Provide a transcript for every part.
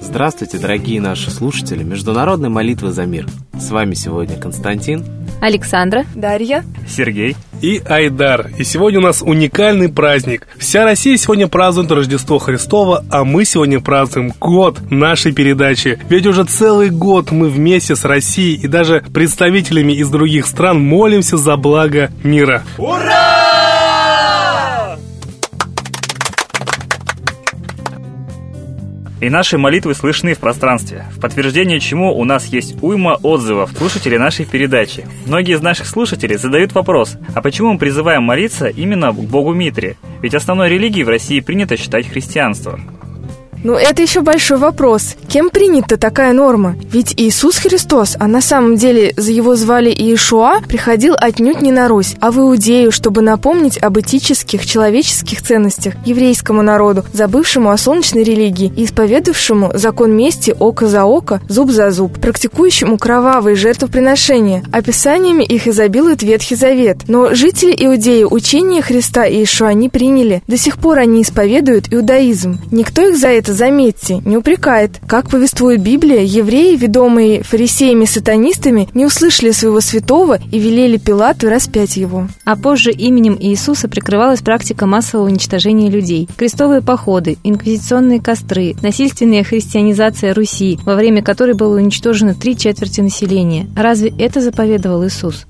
Здравствуйте, дорогие наши слушатели Международной молитвы за мир. С вами сегодня Константин, Александра, Дарья, Сергей и Айдар. И сегодня у нас уникальный праздник. Вся Россия сегодня празднует Рождество Христово, а мы сегодня празднуем год нашей передачи. Ведь уже целый год мы вместе с Россией и даже представителями из других стран молимся за благо мира. Ура! И наши молитвы слышны в пространстве, в подтверждение чему у нас есть уйма отзывов слушателей нашей передачи. Многие из наших слушателей задают вопрос, а почему мы призываем молиться именно к Богу Митре? Ведь основной религией в России принято считать христианство. Ну, это еще большой вопрос. Кем принята такая норма? Ведь Иисус Христос, а на самом деле за его звали Иешуа, приходил отнюдь не на Русь, а в Иудею, чтобы напомнить об этических, человеческих ценностях еврейскому народу, забывшему о солнечной религии и исповедовавшему закон мести око за око, зуб за зуб, практикующему кровавые жертвоприношения. Описаниями их изобилует Ветхий Завет. Но жители Иудеи учение Христа и Иешуа не приняли. До сих пор они исповедуют иудаизм. Никто их за это заметьте, не упрекает. Как повествует Библия, евреи, ведомые фарисеями-сатанистами, не услышали своего святого и велели Пилату распять его. А позже именем Иисуса прикрывалась практика массового уничтожения людей. Крестовые походы, инквизиционные костры, насильственная христианизация Руси, во время которой было уничтожено три четверти населения. Разве это заповедовал Иисус?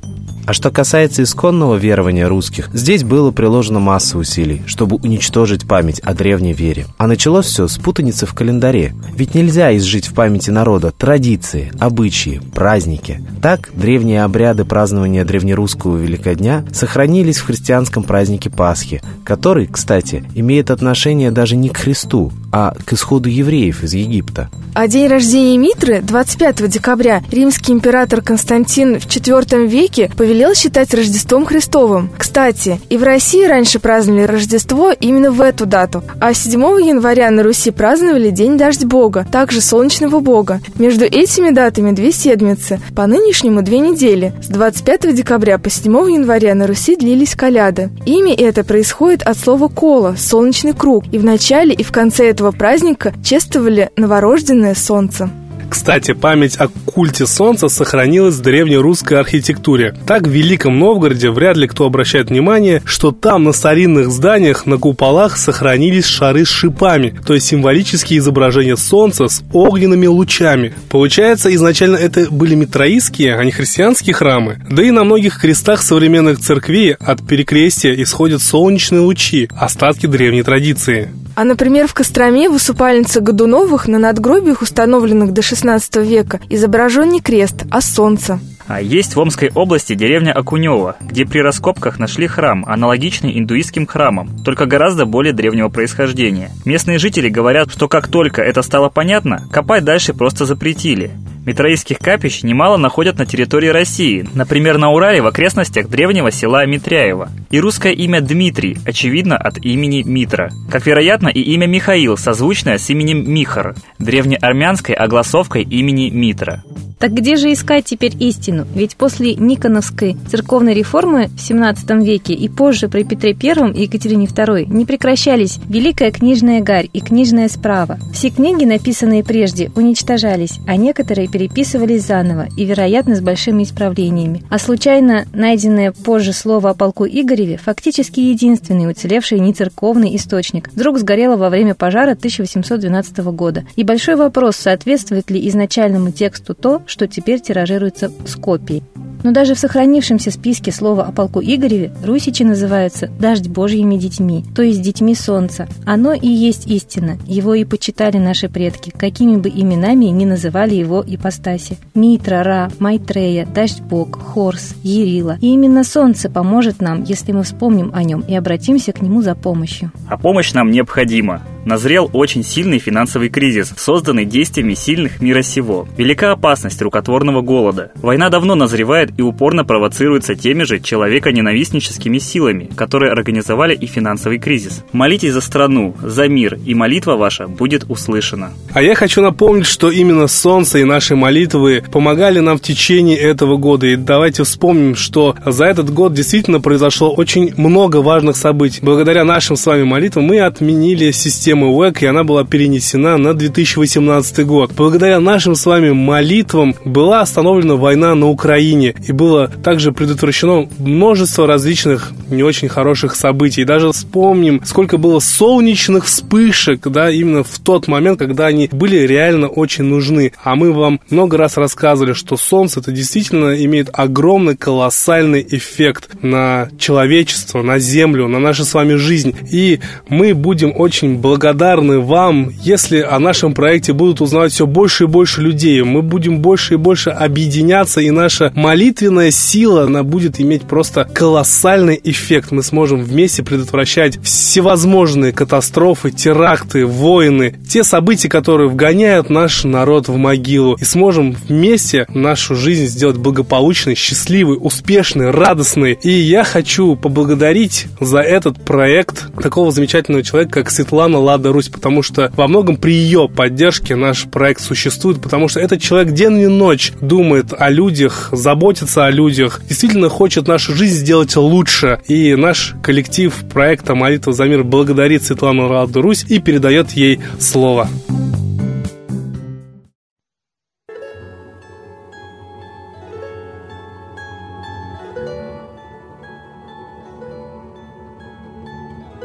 А что касается исконного верования русских, здесь было приложено масса усилий, чтобы уничтожить память о древней вере. А началось все с путаницы в календаре. Ведь нельзя изжить в памяти народа традиции, обычаи, праздники. Так, древние обряды празднования древнерусского Великодня сохранились в христианском празднике Пасхи, который, кстати, имеет отношение даже не к Христу, а к исходу евреев из Египта. А день рождения Митры, 25 декабря, римский император Константин в IV веке повелел считать Рождеством Христовым. Кстати, и в России раньше праздновали Рождество именно в эту дату, а 7 января на Руси праздновали День Дождь Бога, также Солнечного Бога. Между этими датами две седмицы, по нынешнему две недели. С 25 декабря по 7 января на Руси длились коляды. Имя это происходит от слова «кола» – солнечный круг, и в начале и в конце этого праздника чествовали новорожденное солнце. Кстати, память о культе солнца сохранилась в древнерусской архитектуре. Так в Великом Новгороде вряд ли кто обращает внимание, что там на старинных зданиях на куполах сохранились шары с шипами, то есть символические изображения солнца с огненными лучами. Получается, изначально это были митроистские, а не христианские храмы. Да и на многих крестах современных церквей от перекрестия исходят солнечные лучи, остатки древней традиции. А, например, в Костроме в усыпальнице Годуновых на надгробиях, установленных до XVI века, изображен не крест, а солнце. А есть в Омской области деревня Окунева, где при раскопках нашли храм, аналогичный индуистским храмам, только гораздо более древнего происхождения. Местные жители говорят, что как только это стало понятно, копать дальше просто запретили. Митраистских капищ немало находят на территории России, например, на Урале в окрестностях древнего села Митряево. И русское имя Дмитрий, очевидно, от имени Митра. Как вероятно, и имя Михаил, созвучное с именем Михар, древнеармянской огласовкой имени Митра. Так где же искать теперь истину? Ведь после Никоновской церковной реформы в XVII веке и позже при Петре I и Екатерине II не прекращались Великая книжная гарь и книжная справа. Все книги, написанные прежде, уничтожались, а некоторые переписывались заново и, вероятно, с большими исправлениями. А случайно найденное позже слово о полку Игореве фактически единственный уцелевший нецерковный источник вдруг сгорело во время пожара 1812 года. И большой вопрос, соответствует ли изначальному тексту то, что теперь тиражируется с копией. Но даже в сохранившемся списке слова о полку Игореве русичи называются «дождь Божьими детьми», то есть детьми солнца. Оно и есть истина, его и почитали наши предки, какими бы именами ни называли его ипостаси. Митра, Ра, Майтрея, Дождь Бог, Хорс, Ерила. И именно солнце поможет нам, если мы вспомним о нем и обратимся к нему за помощью. А помощь нам необходима назрел очень сильный финансовый кризис, созданный действиями сильных мира сего. Велика опасность рукотворного голода. Война давно назревает и упорно провоцируется теми же человеконенавистническими силами, которые организовали и финансовый кризис. Молитесь за страну, за мир, и молитва ваша будет услышана. А я хочу напомнить, что именно солнце и наши молитвы помогали нам в течение этого года. И давайте вспомним, что за этот год действительно произошло очень много важных событий. Благодаря нашим с вами молитвам мы отменили систему УЭК, и она была перенесена на 2018 год. Благодаря нашим с вами молитвам была остановлена война на Украине, и было также предотвращено множество различных не очень хороших событий. Даже вспомним, сколько было солнечных вспышек, да, именно в тот момент, когда они были реально очень нужны. А мы вам много раз рассказывали, что Солнце это действительно имеет огромный, колоссальный эффект на человечество, на Землю, на нашу с вами жизнь. И мы будем очень благодарны вам, если о нашем проекте будут узнавать все больше и больше людей. Мы будем больше и больше объединяться, и наша молитвенная сила, она будет иметь просто колоссальный эффект. Мы сможем вместе предотвращать всевозможные катастрофы, теракты, войны, те события, которые вгоняют наш народ в могилу. И сможем вместе нашу жизнь сделать благополучной, счастливой, успешной, радостной. И я хочу поблагодарить за этот проект такого замечательного человека, как Светлана Лада Русь, потому что во многом при ее поддержке наш проект существует, потому что этот человек день и ночь думает о людях, заботится о людях, действительно хочет нашу жизнь сделать лучше. И наш коллектив проекта «Молитва за мир» благодарит Светлану Ладу Русь и передает ей слово.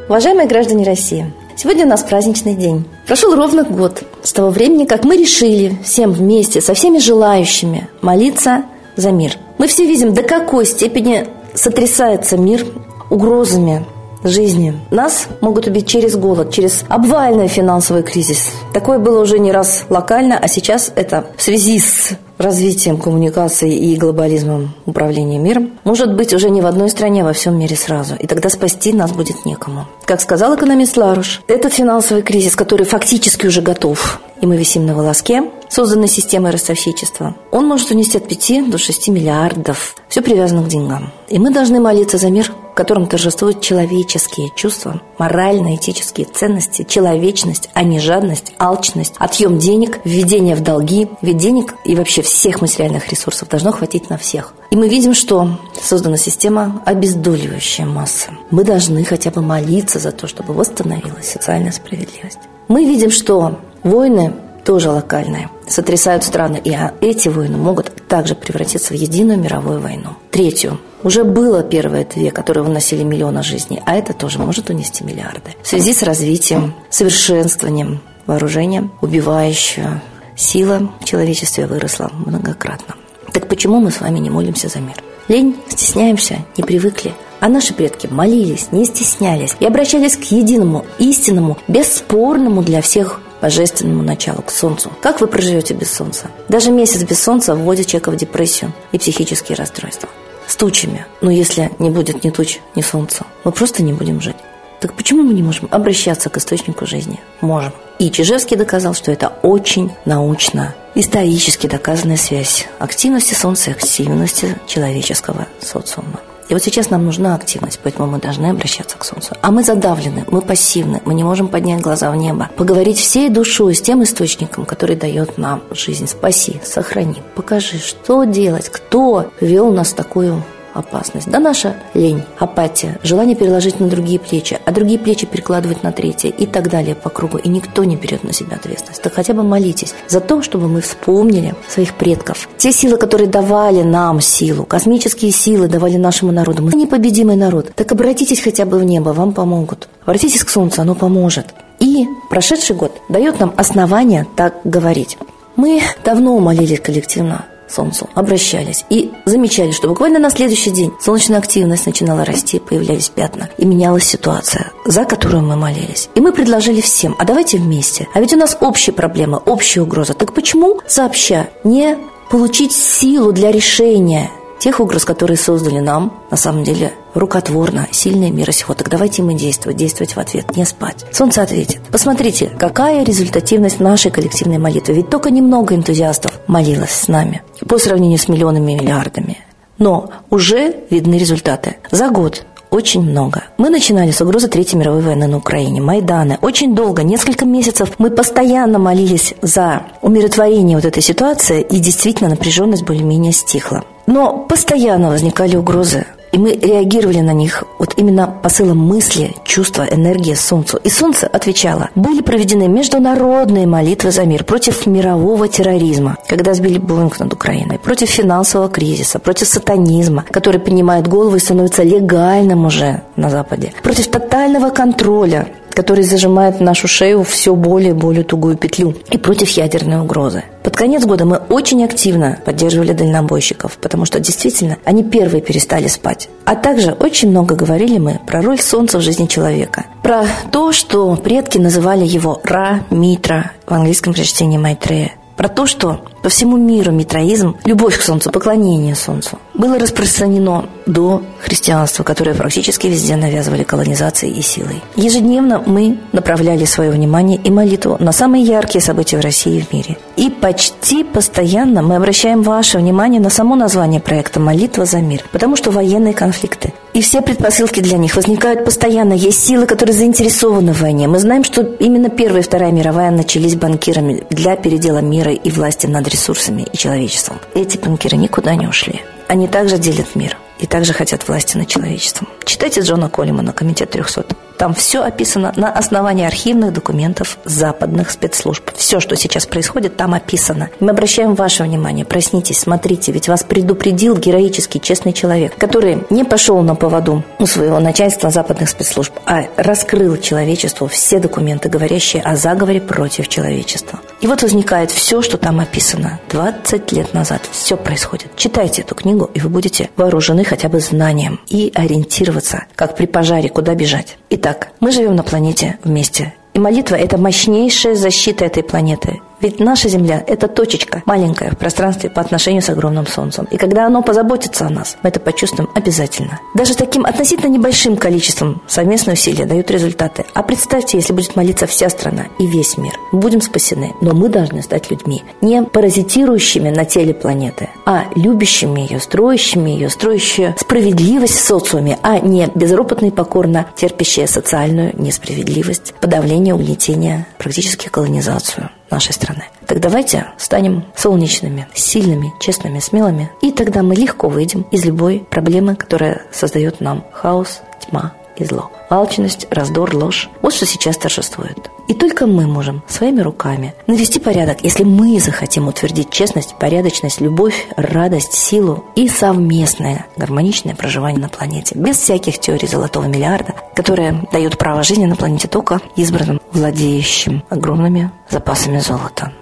Уважаемые граждане России, сегодня у нас праздничный день. Прошел ровно год с того времени, как мы решили всем вместе, со всеми желающими, молиться за мир. Мы все видим, до какой степени сотрясается мир угрозами жизни. Нас могут убить через голод, через обвальный финансовый кризис. Такое было уже не раз локально, а сейчас это в связи с развитием коммуникации и глобализмом управления миром, может быть уже не в одной стране, а во всем мире сразу. И тогда спасти нас будет некому. Как сказал экономист Ларуш, этот финансовый кризис, который фактически уже готов, и мы висим на волоске, созданной системой ростовщичества, он может унести от 5 до 6 миллиардов. Все привязано к деньгам. И мы должны молиться за мир, в котором торжествуют человеческие чувства, морально-этические ценности, человечность, а не жадность, алчность, отъем денег, введение в долги. Ведь денег и вообще всех материальных ресурсов должно хватить на всех. И мы видим, что создана система, обездоливающая массы. Мы должны хотя бы молиться за то, чтобы восстановилась социальная справедливость. Мы видим, что войны тоже локальные, сотрясают страны, и эти войны могут также превратиться в единую мировую войну. Третью. Уже было первые две, которые выносили миллионы жизней, а это тоже может унести миллиарды. В связи с развитием, совершенствованием вооружения, убивающая сила в человечестве выросла многократно. Так почему мы с вами не молимся за мир? Лень, стесняемся, не привыкли. А наши предки молились, не стеснялись и обращались к единому, истинному, бесспорному для всех божественному началу, к солнцу. Как вы проживете без солнца? Даже месяц без солнца вводит человека в депрессию и психические расстройства. С тучами. Но если не будет ни туч, ни солнца, мы просто не будем жить. Так почему мы не можем обращаться к источнику жизни? Можем. И Чижевский доказал, что это очень научно, исторически доказанная связь активности Солнца и активности человеческого социума. И вот сейчас нам нужна активность, поэтому мы должны обращаться к Солнцу. А мы задавлены, мы пассивны, мы не можем поднять глаза в небо. Поговорить всей душой с тем источником, который дает нам жизнь. Спаси, сохрани, покажи, что делать, кто вел нас в такую опасность. Да наша лень, апатия, желание переложить на другие плечи, а другие плечи перекладывать на третье и так далее по кругу. И никто не берет на себя ответственность. Так хотя бы молитесь за то, чтобы мы вспомнили своих предков. Те силы, которые давали нам силу, космические силы давали нашему народу. Мы непобедимый народ. Так обратитесь хотя бы в небо, вам помогут. Обратитесь к Солнцу, оно поможет. И прошедший год дает нам основания так говорить. Мы давно молились коллективно Солнцу, обращались и замечали, что буквально на следующий день солнечная активность начинала расти, появлялись пятна, и менялась ситуация, за которую мы молились. И мы предложили всем, а давайте вместе. А ведь у нас общие проблемы, общая угроза. Так почему сообща не получить силу для решения тех угроз, которые создали нам, на самом деле, рукотворно, сильные мира сего. Так давайте мы действовать, действовать в ответ, не спать. Солнце ответит. Посмотрите, какая результативность нашей коллективной молитвы. Ведь только немного энтузиастов молилось с нами по сравнению с миллионами и миллиардами. Но уже видны результаты. За год очень много. Мы начинали с угрозы Третьей мировой войны на Украине, Майданы. Очень долго, несколько месяцев мы постоянно молились за умиротворение вот этой ситуации, и действительно напряженность более-менее стихла. Но постоянно возникали угрозы и мы реагировали на них вот именно посылом мысли, чувства, энергии Солнцу. И Солнце отвечало. Были проведены международные молитвы за мир против мирового терроризма, когда сбили Боинг над Украиной, против финансового кризиса, против сатанизма, который поднимает голову и становится легальным уже на Западе, против тотального контроля который зажимает в нашу шею все более и более тугую петлю, и против ядерной угрозы. Под конец года мы очень активно поддерживали дальнобойщиков, потому что действительно они первые перестали спать. А также очень много говорили мы про роль Солнца в жизни человека. Про то, что предки называли его Ра, Митра, в английском прочтении Майтрея. Про то, что по всему миру митроизм, любовь к Солнцу, поклонение Солнцу, было распространено до христианства, которое практически везде навязывали колонизацией и силой. Ежедневно мы направляли свое внимание и молитву на самые яркие события в России и в мире. И почти постоянно мы обращаем ваше внимание на само название проекта «Молитва за мир», потому что военные конфликты и все предпосылки для них возникают постоянно. Есть силы, которые заинтересованы в войне. Мы знаем, что именно Первая и Вторая мировая начались банкирами для передела мира и власти над ресурсами и человечеством. Эти банкиры никуда не ушли. Они также делят мир и также хотят власти над человечеством. Читайте Джона Коллимана «Комитет 300». Там все описано на основании архивных документов западных спецслужб. Все, что сейчас происходит, там описано. Мы обращаем ваше внимание. Проснитесь, смотрите, ведь вас предупредил героический, честный человек, который не пошел на поводу у своего начальства западных спецслужб, а раскрыл человечеству все документы, говорящие о заговоре против человечества. И вот возникает все, что там описано. 20 лет назад все происходит. Читайте эту книгу, и вы будете вооружены хотя бы знанием и ориентироваться, как при пожаре, куда бежать. Итак, мы живем на планете вместе. И молитва – это мощнейшая защита этой планеты. Ведь наша Земля – это точечка маленькая в пространстве по отношению с огромным Солнцем. И когда оно позаботится о нас, мы это почувствуем обязательно. Даже таким относительно небольшим количеством совместные усилия дают результаты. А представьте, если будет молиться вся страна и весь мир. Будем спасены. Но мы должны стать людьми, не паразитирующими на теле планеты, а любящими ее, строящими ее, строящие справедливость в социуме, а не безропотно и покорно терпящие социальную несправедливость, подавление, угнетение, практически колонизацию нашей страны. Так давайте станем солнечными, сильными, честными, смелыми, и тогда мы легко выйдем из любой проблемы, которая создает нам хаос, тьма и зло. Алчность, раздор, ложь – вот что сейчас торжествует. И только мы можем своими руками навести порядок, если мы захотим утвердить честность, порядочность, любовь, радость, силу и совместное гармоничное проживание на планете, без всяких теорий золотого миллиарда, которые дают право жизни на планете только избранным, владеющим огромными запасами золота.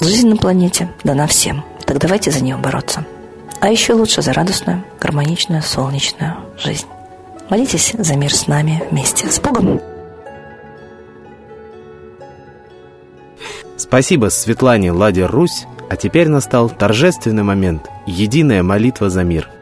Жизнь на планете дана всем, так давайте за нее бороться. А еще лучше за радостную, гармоничную, солнечную жизнь. Молитесь за мир с нами вместе. С Богом! Спасибо Светлане Ладе Русь, а теперь настал торжественный момент – единая молитва за мир –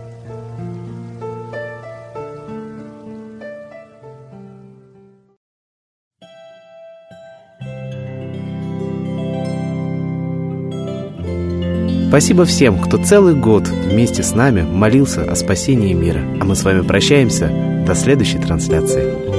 Спасибо всем, кто целый год вместе с нами молился о спасении мира. А мы с вами прощаемся. До следующей трансляции.